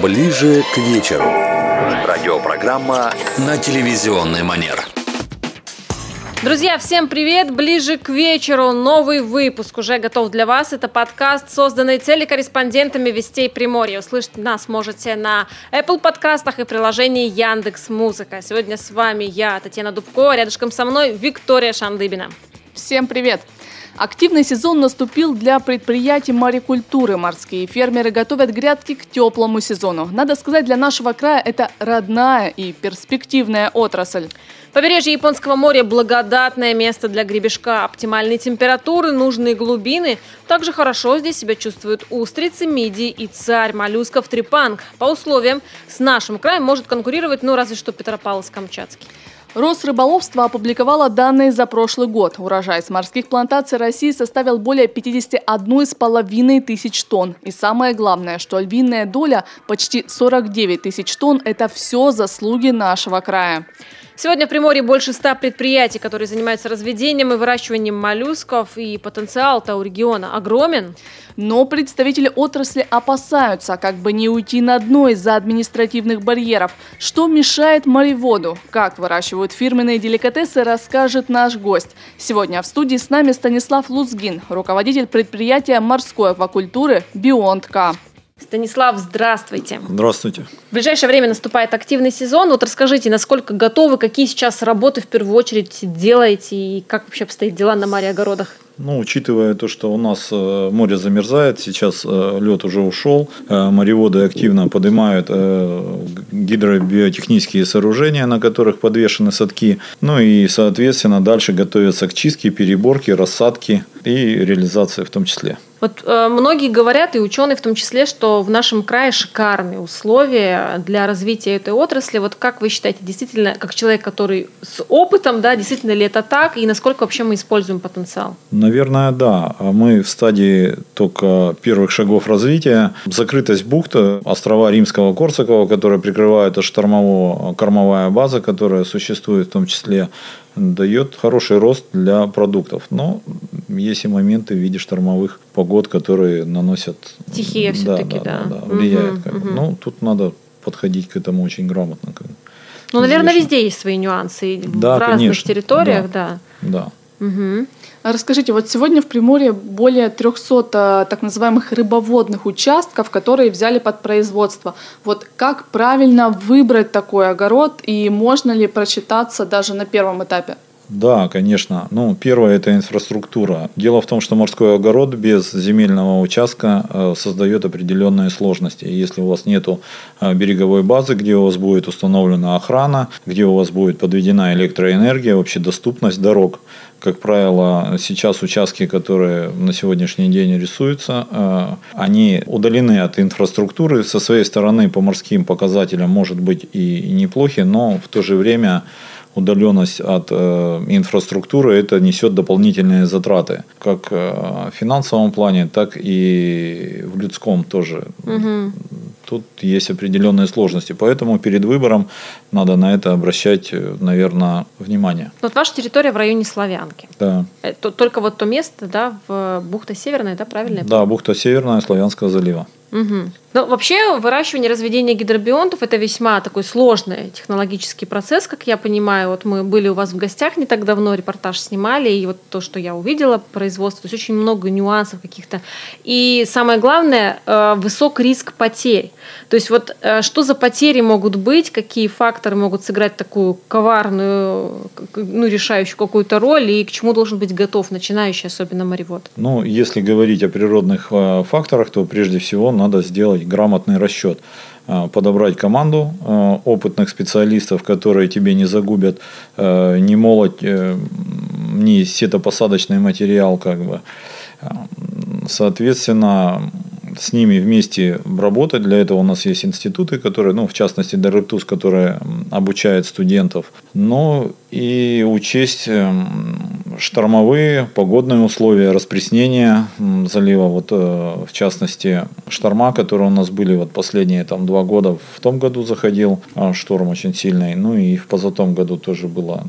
Ближе к вечеру. Радиопрограмма на телевизионный манер. Друзья, всем привет! Ближе к вечеру новый выпуск уже готов для вас. Это подкаст, созданный телекорреспондентами Вестей Приморья. Услышать нас можете на Apple подкастах и приложении Яндекс Музыка. Сегодня с вами я, Татьяна Дубко, рядышком со мной Виктория Шандыбина. Всем привет! Активный сезон наступил для предприятий морекультуры. Морские фермеры готовят грядки к теплому сезону. Надо сказать, для нашего края это родная и перспективная отрасль. Побережье Японского моря – благодатное место для гребешка. Оптимальные температуры, нужные глубины. Также хорошо здесь себя чувствуют устрицы, мидии и царь моллюсков трепанг. По условиям с нашим краем может конкурировать, ну, разве что Петропавловск-Камчатский. Росрыболовство опубликовало данные за прошлый год. Урожай с морских плантаций России составил более 51,5 тысяч тонн. И самое главное, что львиная доля почти 49 тысяч тонн – это все заслуги нашего края. Сегодня в Приморье больше ста предприятий, которые занимаются разведением и выращиванием моллюсков, и потенциал-то у региона огромен. Но представители отрасли опасаются, как бы не уйти на дно из-за административных барьеров. Что мешает мореводу? Как выращивают фирменные деликатесы, расскажет наш гость. Сегодня в студии с нами Станислав Лузгин, руководитель предприятия морской аквакультуры «Бионтка». Станислав, здравствуйте. Здравствуйте. В ближайшее время наступает активный сезон. Вот расскажите, насколько готовы, какие сейчас работы в первую очередь делаете и как вообще обстоят дела на море огородах? Ну, учитывая то, что у нас э, море замерзает, сейчас э, лед уже ушел, э, мореводы активно поднимают гидробиотехнические сооружения, на которых подвешены садки. Ну и, соответственно, дальше готовятся к чистке, переборке, рассадке и реализации в том числе. Вот э, многие говорят, и ученые в том числе, что в нашем крае шикарные условия для развития этой отрасли. Вот как вы считаете, действительно, как человек, который с опытом, да, действительно ли это так, и насколько вообще мы используем потенциал? Наверное, да. Мы в стадии только первых шагов развития. Закрытость бухты, острова Римского Корсакова, которые прикрывают от штормового, кормовая база, которая существует в том числе дает хороший рост для продуктов. Но есть и моменты в виде штормовых погод, которые наносят... Стихия все-таки, да. да, да, да влияет. Угу, угу. Ну, тут надо подходить к этому очень грамотно. Ну, наверное, везде есть свои нюансы. Да, в разных конечно. территориях, да. Да. да. Угу. Расскажите, вот сегодня в Приморье более 300 так называемых рыбоводных участков, которые взяли под производство. Вот как правильно выбрать такой огород и можно ли прочитаться даже на первом этапе? Да, конечно. Ну, первое – это инфраструктура. Дело в том, что морской огород без земельного участка э, создает определенные сложности. Если у вас нет э, береговой базы, где у вас будет установлена охрана, где у вас будет подведена электроэнергия, вообще доступность дорог, как правило, сейчас участки, которые на сегодняшний день рисуются, э, они удалены от инфраструктуры. Со своей стороны по морским показателям может быть и неплохи, но в то же время удаленность от э, инфраструктуры, это несет дополнительные затраты, как э, в финансовом плане, так и в людском тоже. Угу. Тут есть определенные сложности, поэтому перед выбором надо на это обращать, э, наверное, внимание. Вот ваша территория в районе Славянки. Да. Это только вот то место, да, в бухта Северная, да, правильно? Да, бухта Северная Славянского залива. Угу. Ну, вообще, выращивание, разведение гидробионтов – это весьма такой сложный технологический процесс, как я понимаю. Вот мы были у вас в гостях не так давно, репортаж снимали, и вот то, что я увидела, производство, то есть очень много нюансов каких-то. И самое главное э, – высок риск потерь. То есть вот э, что за потери могут быть, какие факторы могут сыграть такую коварную, ну, решающую какую-то роль, и к чему должен быть готов начинающий, особенно моревод? Ну, если говорить о природных э, факторах, то прежде всего надо сделать грамотный расчет, а, подобрать команду а, опытных специалистов, которые тебе не загубят а, ни молоть, э, ни сетопосадочный материал, как бы. Соответственно, с ними вместе работать. Для этого у нас есть институты, которые, ну, в частности, Деректус, которые обучают студентов. Но и учесть эм, штормовые, погодные условия, распреснение залива, вот э, в частности шторма, которые у нас были вот последние там два года, в том году заходил а, шторм очень сильный, ну и в позатом году тоже было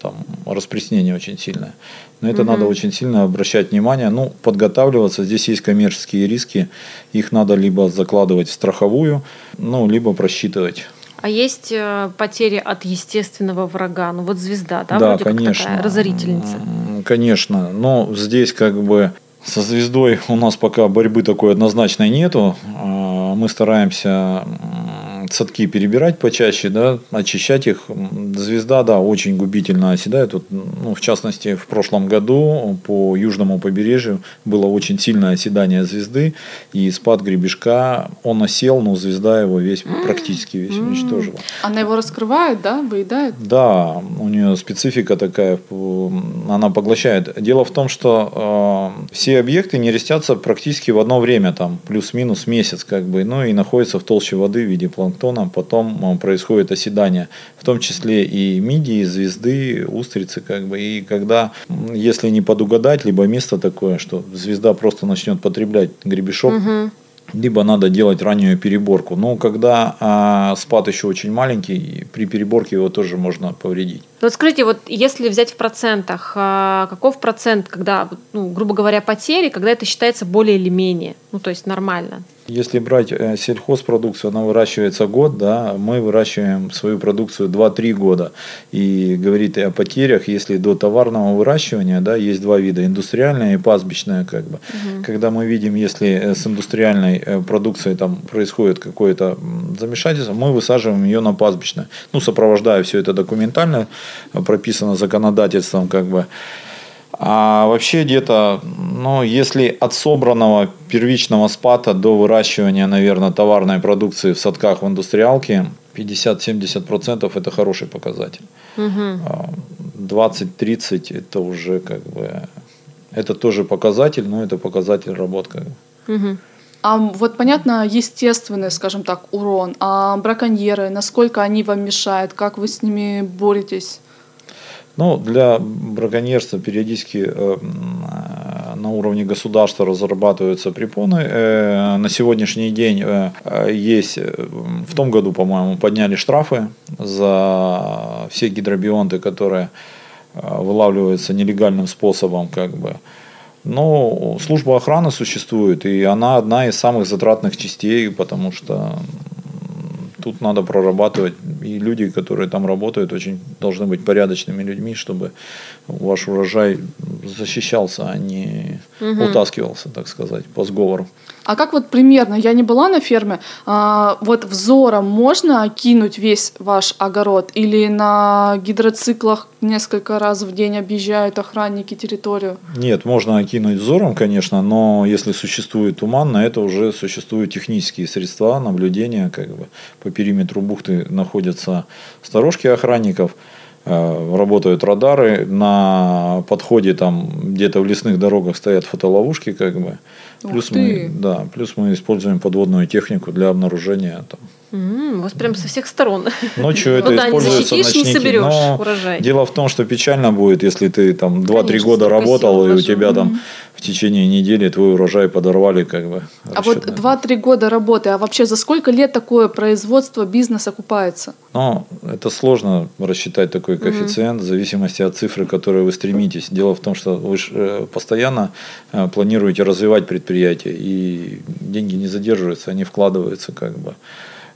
там распреснение очень сильное. На это угу. надо очень сильно обращать внимание. Ну, подготавливаться. Здесь есть коммерческие риски. Их надо либо закладывать в страховую, ну, либо просчитывать. А есть э, потери от естественного врага? Ну вот звезда, да, да вроде конечно. как такая разорительница. Конечно. Но здесь как бы со звездой у нас пока борьбы такой однозначной нету. А, мы стараемся садки перебирать почаще, да, очищать их. Звезда, да, очень губительно оседает. Вот, ну, в частности, в прошлом году по южному побережью было очень сильное оседание звезды и спад гребешка. Он осел, но звезда его весь практически весь уничтожила. Она его раскрывает, да, выедает? Да, у нее специфика такая, она поглощает. Дело в том, что э, все объекты не растятся практически в одно время, там плюс-минус месяц, как бы, ну и находятся в толще воды в виде планктона планктоном, потом э, происходит оседание, в том числе и мидии, звезды, устрицы, как бы. И когда, если не подугадать, либо место такое, что звезда просто начнет потреблять гребешок, угу либо надо делать раннюю переборку. Но когда а, спад еще очень маленький, при переборке его тоже можно повредить. Вот скажите, вот если взять в процентах, а, каков процент, когда, ну, грубо говоря, потери, когда это считается более или менее, ну то есть нормально? Если брать э, сельхозпродукцию, она выращивается год, да, мы выращиваем свою продукцию 2-3 года. И говорит о потерях, если до товарного выращивания, да, есть два вида, индустриальная и пастбищная, как бы. Угу. Когда мы видим, если э, с индустриальной э, продукцией там происходит какое-то замешательство, мы высаживаем ее на пастбищное. Ну, сопровождая все это документально, прописано законодательством, как бы. А вообще где-то, ну, если от собранного первичного спата до выращивания, наверное, товарной продукции в садках в индустриалке 50-70% это хороший показатель. Угу. 20-30 это уже как бы, это тоже показатель, но это показатель работ. Как бы. угу. А вот понятно, естественный, скажем так, урон. А браконьеры, насколько они вам мешают, как вы с ними боретесь? Ну, для браконьерства периодически э, на уровне государства разрабатываются препоны. Э, на сегодняшний день э, есть, в том году, по-моему, подняли штрафы за все гидробионты, которые вылавливаются нелегальным способом, как бы. Но служба охраны существует, и она одна из самых затратных частей, потому что тут надо прорабатывать. И люди, которые там работают, очень должны быть порядочными людьми, чтобы ваш урожай защищался, а не угу. утаскивался, так сказать, по сговору. А как вот примерно, я не была на ферме, а, вот взором можно кинуть весь ваш огород или на гидроциклах несколько раз в день объезжают охранники территорию? Нет, можно окинуть взором, конечно, но если существует туман, на это уже существуют технические средства наблюдения, как бы по периметру бухты находятся сторожки охранников, э, работают радары, на подходе там где-то в лесных дорогах стоят фотоловушки, как бы. Плюс мы, да, плюс мы используем подводную технику для обнаружения там, Mm, у вас прям со всех сторон. Ночью это ну, да, используется не ночники. Не соберешь но урожай. Дело в том, что печально будет, если ты там 2-3 года работал, и у тебя там в течение недели твой урожай подорвали. Как бы, а вот 2-3 года работы, а вообще за сколько лет такое производство, бизнес окупается? Ну, это сложно рассчитать такой коэффициент в зависимости от цифры, к которой вы стремитесь. Дело в том, что вы э, постоянно э, планируете развивать предприятие, и деньги не задерживаются, они вкладываются как бы.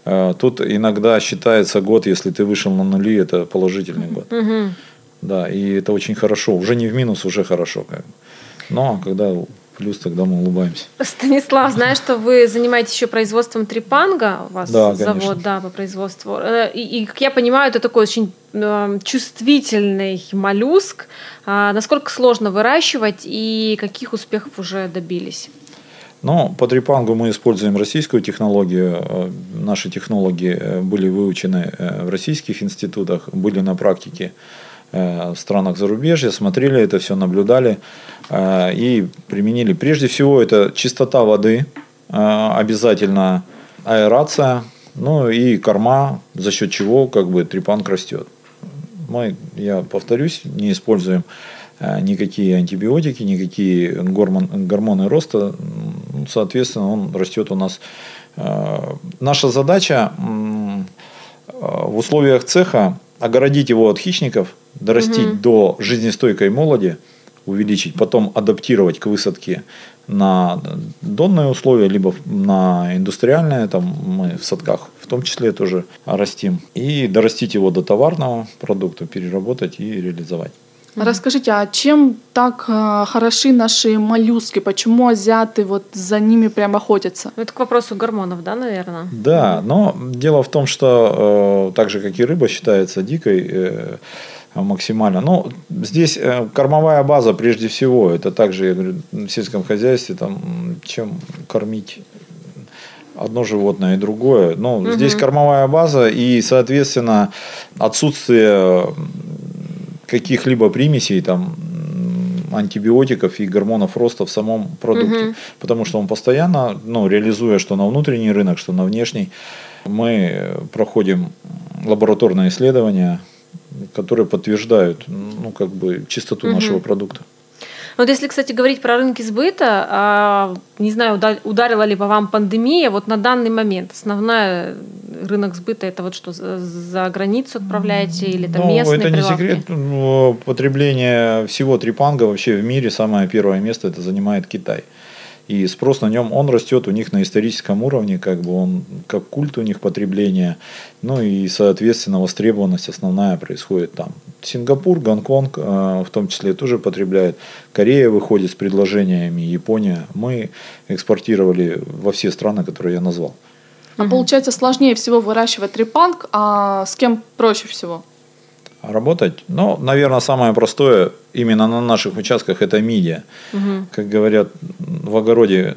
Э, тут иногда считается год, если ты вышел на нули, это положительный год. Угу. Да, и это очень хорошо. Уже не в минус, уже хорошо. Как. Но когда плюс, тогда мы улыбаемся. Станислав, знаю, что вы занимаетесь еще производством трипанга. У вас да, завод да, по производству. Э, и, и, как я понимаю, это такой очень э, чувствительный моллюск. А насколько сложно выращивать и каких успехов уже добились? Но по трипангу мы используем российскую технологию. Э, наши технологии э, были выучены э, в российских институтах, были на практике в странах зарубежья, смотрели это все, наблюдали и применили. Прежде всего, это чистота воды, обязательно аэрация, ну и корма, за счет чего как бы трипанг растет. Мы, я повторюсь, не используем никакие антибиотики, никакие гормон, гормоны роста соответственно, он растет у нас. Э, наша задача э, в условиях цеха огородить его от хищников, дорастить до жизнестойкой молоди, увеличить, потом адаптировать к высадке на донные условия, либо на индустриальные, там мы в садках в том числе тоже растим, и дорастить его до товарного продукта, переработать и реализовать. Расскажите, а чем так э, хороши наши моллюски? Почему азиаты вот за ними прям охотятся? Это к вопросу гормонов, да, наверное? Да, но дело в том, что э, так же, как и рыба считается дикой, э, максимально. Ну, здесь э, кормовая база прежде всего. Это также, я говорю, в сельском хозяйстве, там, чем кормить одно животное и другое. Ну, угу. здесь кормовая база и, соответственно, отсутствие каких-либо примесей, там, антибиотиков и гормонов роста в самом продукте. Угу. Потому что он постоянно, ну, реализуя что на внутренний рынок, что на внешний, мы проходим лабораторные исследования, которые подтверждают ну, как бы чистоту угу. нашего продукта. Вот если, кстати, говорить про рынки сбыта, а, не знаю, ударила ли по вам пандемия, вот на данный момент основной рынок сбыта это вот что, за границу отправляете или там ну, местные это прилавки? не секрет. Ну, потребление всего трипанга вообще в мире самое первое место это занимает Китай и спрос на нем, он растет у них на историческом уровне, как бы он, как культ у них потребления, ну и, соответственно, востребованность основная происходит там. Сингапур, Гонконг э, в том числе тоже потребляет, Корея выходит с предложениями, Япония. Мы экспортировали во все страны, которые я назвал. А угу. получается сложнее всего выращивать трипанг, а с кем проще всего? работать. Ну, наверное, самое простое именно на наших участках это мидия. Угу. Как говорят, в огороде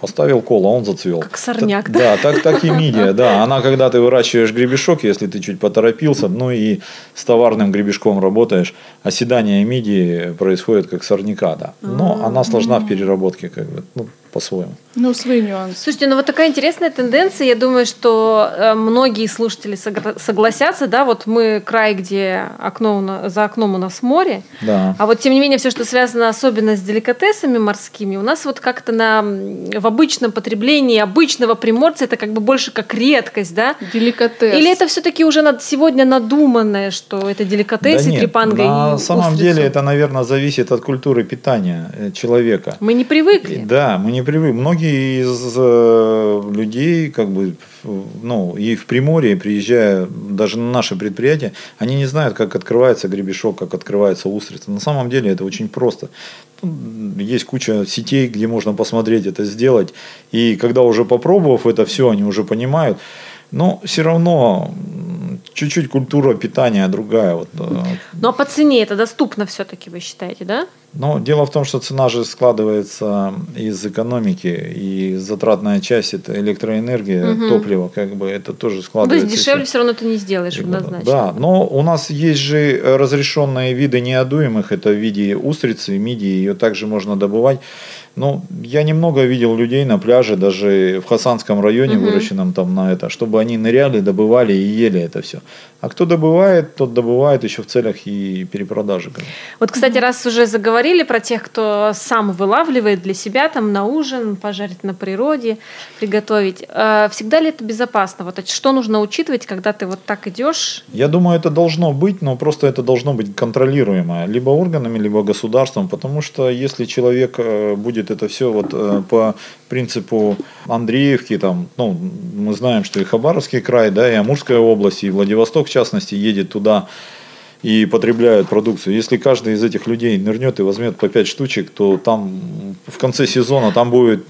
поставил кол, а он зацвел. Как сорняк, так, да? Да, так, так и мидия, да. Она, когда ты выращиваешь гребешок, если ты чуть поторопился, ну и с товарным гребешком работаешь, оседание мидии происходит как сорняка, да. Но А-а-а. она сложна в переработке, как бы, ну, по-своему. Ну, свои нюансы. Слушайте, ну вот такая интересная тенденция. Я думаю, что э, многие слушатели согласятся, да, вот мы край, где окно, за окном у нас море, да. а вот тем не менее все, что связано особенно с деликатесами морскими, у нас вот как-то на, в обычном потреблении обычного приморца это как бы больше как редкость, да? Деликатес. Или это все-таки уже над, сегодня надуманное, что это деликатес да и трепанга на самом устрицу? деле это, наверное, зависит от культуры питания э, человека. Мы не привыкли. Да, мы не привыкли. Многие многие из э, людей, как бы, ну, и в Приморье, приезжая даже на наше предприятие, они не знают, как открывается гребешок, как открывается устрица. На самом деле это очень просто. Есть куча сетей, где можно посмотреть это сделать. И когда уже попробовав это все, они уже понимают. Но все равно чуть-чуть культура питания другая. Вот. Ну а по цене это доступно все-таки, вы считаете, да? Но дело в том, что цена же складывается из экономики, и затратная часть это электроэнергия, угу. топливо, как бы это тоже складывается. То есть дешевле все равно ты не сделаешь однозначно. Да, но у нас есть же разрешенные виды неодуемых, это в виде устрицы, мидии, ее также можно добывать. Ну, я немного видел людей на пляже, даже в Хасанском районе, угу. выращенном там на это, чтобы они ныряли, добывали и ели это все. А кто добывает, тот добывает еще в целях и перепродажи. Вот, кстати, раз уже заговорили про тех, кто сам вылавливает для себя там на ужин, пожарить на природе, приготовить. Э, всегда ли это безопасно? Вот что нужно учитывать, когда ты вот так идешь? Я думаю, это должно быть, но просто это должно быть контролируемо либо органами, либо государством, потому что если человек э, будет это все вот э, по принципу Андреевки, там, ну, мы знаем, что и Хабаровский край, да, и Амурская область, и Владивосток, в частности, едет туда и потребляют продукцию. Если каждый из этих людей нырнет и возьмет по 5 штучек, то там в конце сезона там будет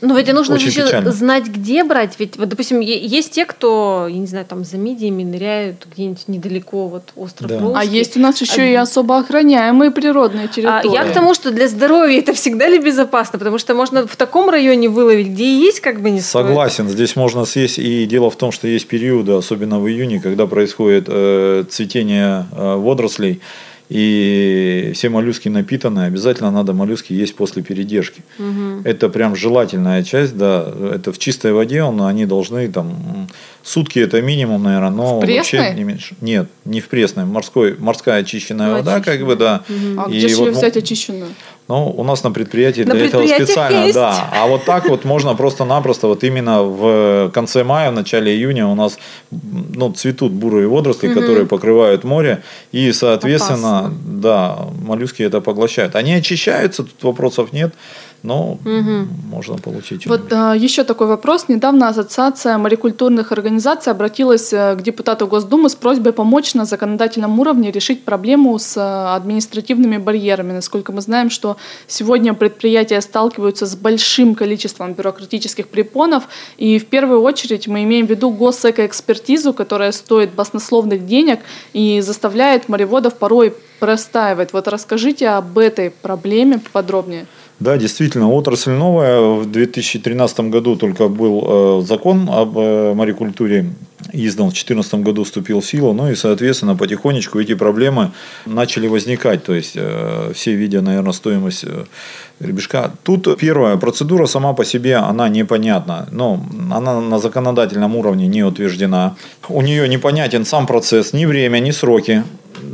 ну, ведь нужно Очень еще печально. знать, где брать. Ведь, вот, допустим, есть те, кто, я не знаю, там за мидиями ныряют где-нибудь недалеко, вот остров да. А есть у нас еще а... и особо охраняемые природные территории. А я к тому, что для здоровья это всегда ли безопасно? Потому что можно в таком районе выловить, где есть как бы не Согласен, стоит. здесь можно съесть. И дело в том, что есть периоды, особенно в июне, когда происходит э, цветение э, водорослей и все моллюски напитанные, обязательно надо моллюски есть после передержки. Угу. Это прям желательная часть, да. Это в чистой воде, он, они должны там сутки это минимум, наверное, но в вообще не меньше. Нет, не в пресной, морской, морская очищенная ну, вода, очищенная. как бы, да. Угу. А и где вот, же взять очищенную? Ну, у нас на предприятии На для этого специально, есть. да. А вот так вот можно просто-напросто, вот именно в конце мая, в начале июня у нас ну, цветут бурые водоросли, которые покрывают море, и, соответственно, Опасно. да, моллюски это поглощают. Они очищаются, тут вопросов нет, но можно получить. Вот а, еще такой вопрос. Недавно Ассоциация морекультурных организаций обратилась э, к депутату Госдумы с просьбой помочь на законодательном уровне решить проблему с э, административными барьерами. Насколько мы знаем, что сегодня предприятия сталкиваются с большим количеством бюрократических препонов, и в первую очередь мы имеем в виду госэкоэкспертизу, которая стоит баснословных денег и заставляет мореводов порой простаивать. Вот расскажите об этой проблеме подробнее. Да, действительно, отрасль новая. В 2013 году только был э, закон об э, морекультуре издан, в 2014 году вступил в силу. Ну и, соответственно, потихонечку эти проблемы начали возникать. То есть, э, все видя, наверное, стоимость гребешка. Тут первая процедура сама по себе, она непонятна. Но она на законодательном уровне не утверждена. У нее непонятен сам процесс, ни время, ни сроки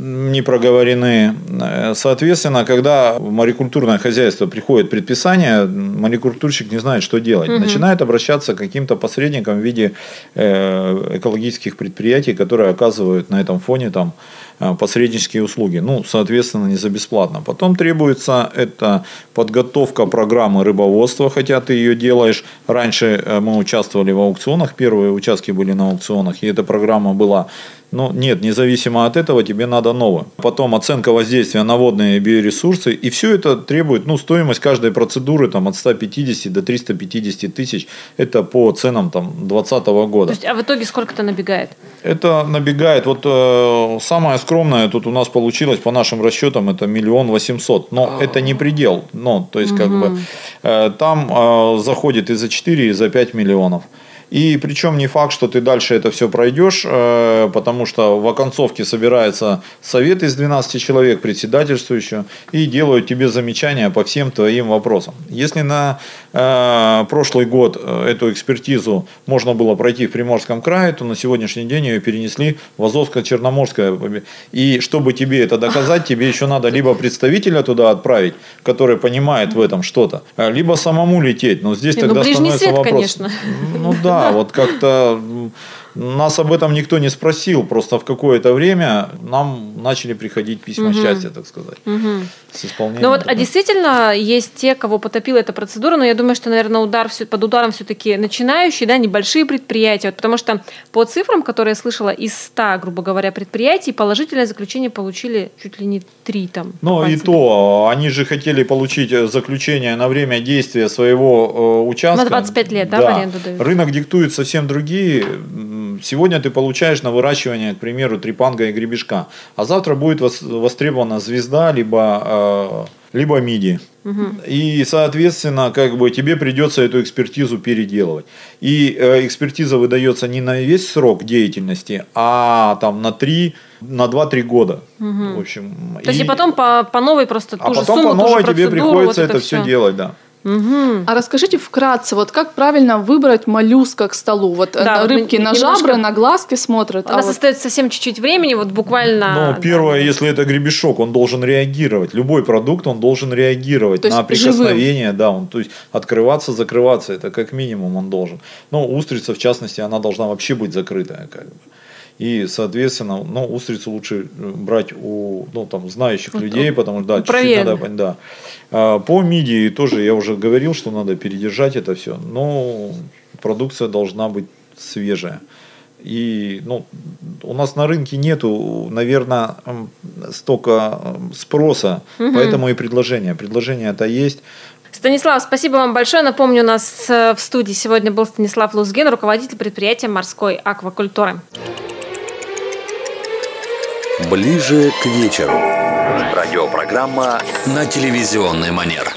не проговорены. Э, Соответственно, когда в морекультурное хозяйство приходит предписание, морекультурщик не знает, что делать. Начинает обращаться к каким-то посредникам в виде э, экологических предприятий, которые оказывают на этом фоне там, э, посреднические услуги. Ну, соответственно, не за бесплатно. Потом требуется это подготовка программы рыбоводства, хотя ты ее делаешь. Раньше мы участвовали в аукционах, первые участки были на аукционах, и эта программа была ну, нет, независимо от этого тебе надо новое. Потом оценка воздействия на водные биоресурсы. И все это требует, ну, стоимость каждой процедуры там, от 150 до 350 тысяч. Это по ценам там 2020 года. То есть, а в итоге сколько это набегает? Это набегает, вот э, самое скромное тут у нас получилось по нашим расчетам, это миллион восемьсот. Но это не предел. Но, то есть, как бы, э, там э, заходит и за 4, и за 5 миллионов. И причем не факт, что ты дальше это все пройдешь, э, потому что в оконцовке собирается совет из 12 человек, председательствующего, и делают тебе замечания по всем твоим вопросам. Если на э, прошлый год э, эту экспертизу можно было пройти в Приморском крае, то на сегодняшний день ее перенесли в Азовско-Черноморское. И чтобы тебе это доказать, тебе еще надо либо представителя туда отправить, который понимает в этом что-то, либо самому лететь. Но здесь Не, ну, тогда ближний становится свет, вопрос. конечно. Ну да, вот как-то м, нас об этом никто не спросил. Просто в какое-то время нам начали приходить письма счастья, так сказать, с исполнением. Ну вот, а действительно есть те, кого потопила эта процедура, но я думаю, что, наверное, удар под ударом все-таки начинающие, да, небольшие предприятия, Вот потому что по цифрам, которые я слышала, из 100, грубо говоря, предприятий положительное заключение получили чуть ли не 3 там. Ну и то, они же хотели получить э, заключение на время действия своего э, участка. На 25 лет, да, в аренду дают? Рынок диктует совсем другие. Сегодня ты получаешь на выращивание, к примеру, трепанга и гребешка, а завтра будет вос- востребована звезда, либо, э, либо миди. И, соответственно, как бы тебе придется эту экспертизу переделывать. И э, экспертиза выдается не на весь срок деятельности, а там на 3, на 2-3 года. В общем, То есть и потом по, по новой просто а ту же потом сумму, по новой тебе приходится вот это, все делать, да. Мгм. А расскажите вкратце, вот как правильно выбрать моллюска к столу? Вот Да, э, рыбки на немножко- жабры, на глазки смотрят. У нас а вот- остается совсем чуть-чуть времени, вот буквально... Но да. первое, если это гребешок, он должен реагировать. Любой продукт, он должен реагировать То есть на прикосновение. Да, он, то есть открываться, закрываться, это как минимум он должен. Но устрица, в частности, она должна вообще быть закрытая. Как бы. И, соответственно, ну, устрицу лучше э, брать у ну, там, знающих людей, потому что да, чуть-чуть надо да. А, По мидии тоже я уже говорил, что надо передержать это все. Но продукция должна быть свежая. И ну, у нас на рынке нету, наверное, столько спроса, поэтому и предложение. Предложение это есть. Станислав, спасибо вам большое. Напомню, у нас э, в студии сегодня был Станислав Лузген, руководитель предприятия морской аквакультуры. Ближе к вечеру. Радиопрограмма на телевизионный манер.